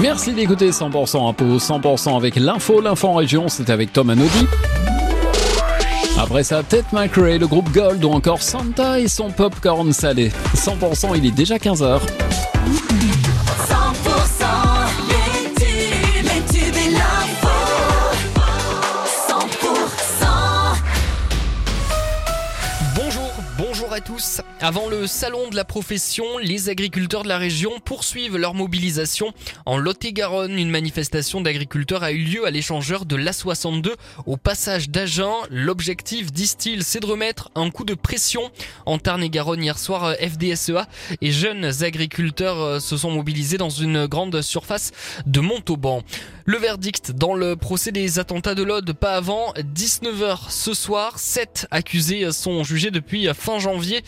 Merci d'écouter 100% Impôt, 100% avec l'info, l'info en région, c'est avec Tom Anodi. Après ça, Ted McRae, le groupe Gold ou encore Santa et son popcorn salé. 100%, il est déjà 15h. Avant le salon de la profession, les agriculteurs de la région poursuivent leur mobilisation. En Lot-et-Garonne, une manifestation d'agriculteurs a eu lieu à l'échangeur de l'A62 au passage d'Agen. L'objectif, disent-ils, c'est de remettre un coup de pression. En Tarn-et-Garonne, hier soir, FDSEA et jeunes agriculteurs euh, se sont mobilisés dans une grande surface de Montauban. Le verdict dans le procès des attentats de l'Aude, pas avant 19h ce soir. Sept accusés sont jugés depuis fin janvier.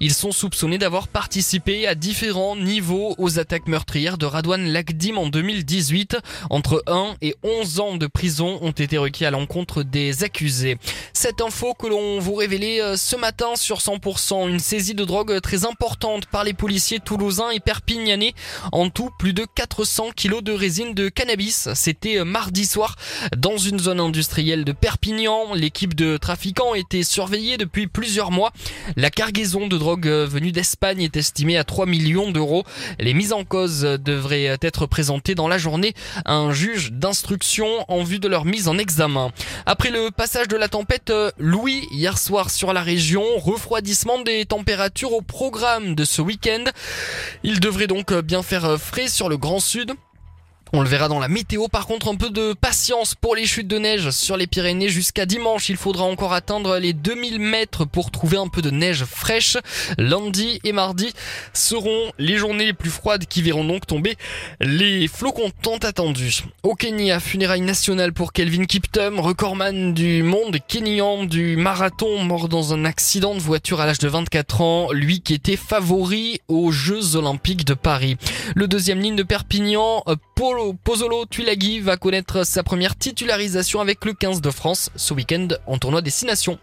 Ils sont soupçonnés d'avoir participé à différents niveaux aux attaques meurtrières de Radouane Lagdim en 2018. Entre 1 et 11 ans de prison ont été requis à l'encontre des accusés. Cette info que l'on vous révélait euh, ce matin sur 100%, une saisie de drogue très importante par les policiers toulousains et perpignanais. En tout, plus de 400 kilos de résine de cannabis. C'était euh, mardi soir dans une zone industrielle de Perpignan. L'équipe de trafiquants était surveillée depuis plusieurs mois. La cargaison de drogue euh, venue d'Espagne est estimée à 3 millions d'euros. Les mises en cause euh, devraient être présentées dans la journée à un juge d'instruction en vue de leur mise en examen. Après le passage de la tempête Louis hier soir sur la région, refroidissement des températures au programme de ce week-end. Il devrait donc bien faire frais sur le Grand Sud. On le verra dans la météo. Par contre, un peu de patience pour les chutes de neige sur les Pyrénées jusqu'à dimanche. Il faudra encore atteindre les 2000 mètres pour trouver un peu de neige fraîche. Lundi et mardi seront les journées les plus froides qui verront donc tomber les flocons tant attendus. Au Kenya, funérailles nationales pour Kelvin Kiptum, recordman du monde kenyan du marathon, mort dans un accident de voiture à l'âge de 24 ans. Lui qui était favori aux Jeux Olympiques de Paris. Le deuxième ligne de Perpignan, Polo Pozzolo Tuilagi va connaître sa première titularisation avec le 15 de France ce week-end en tournoi Destination.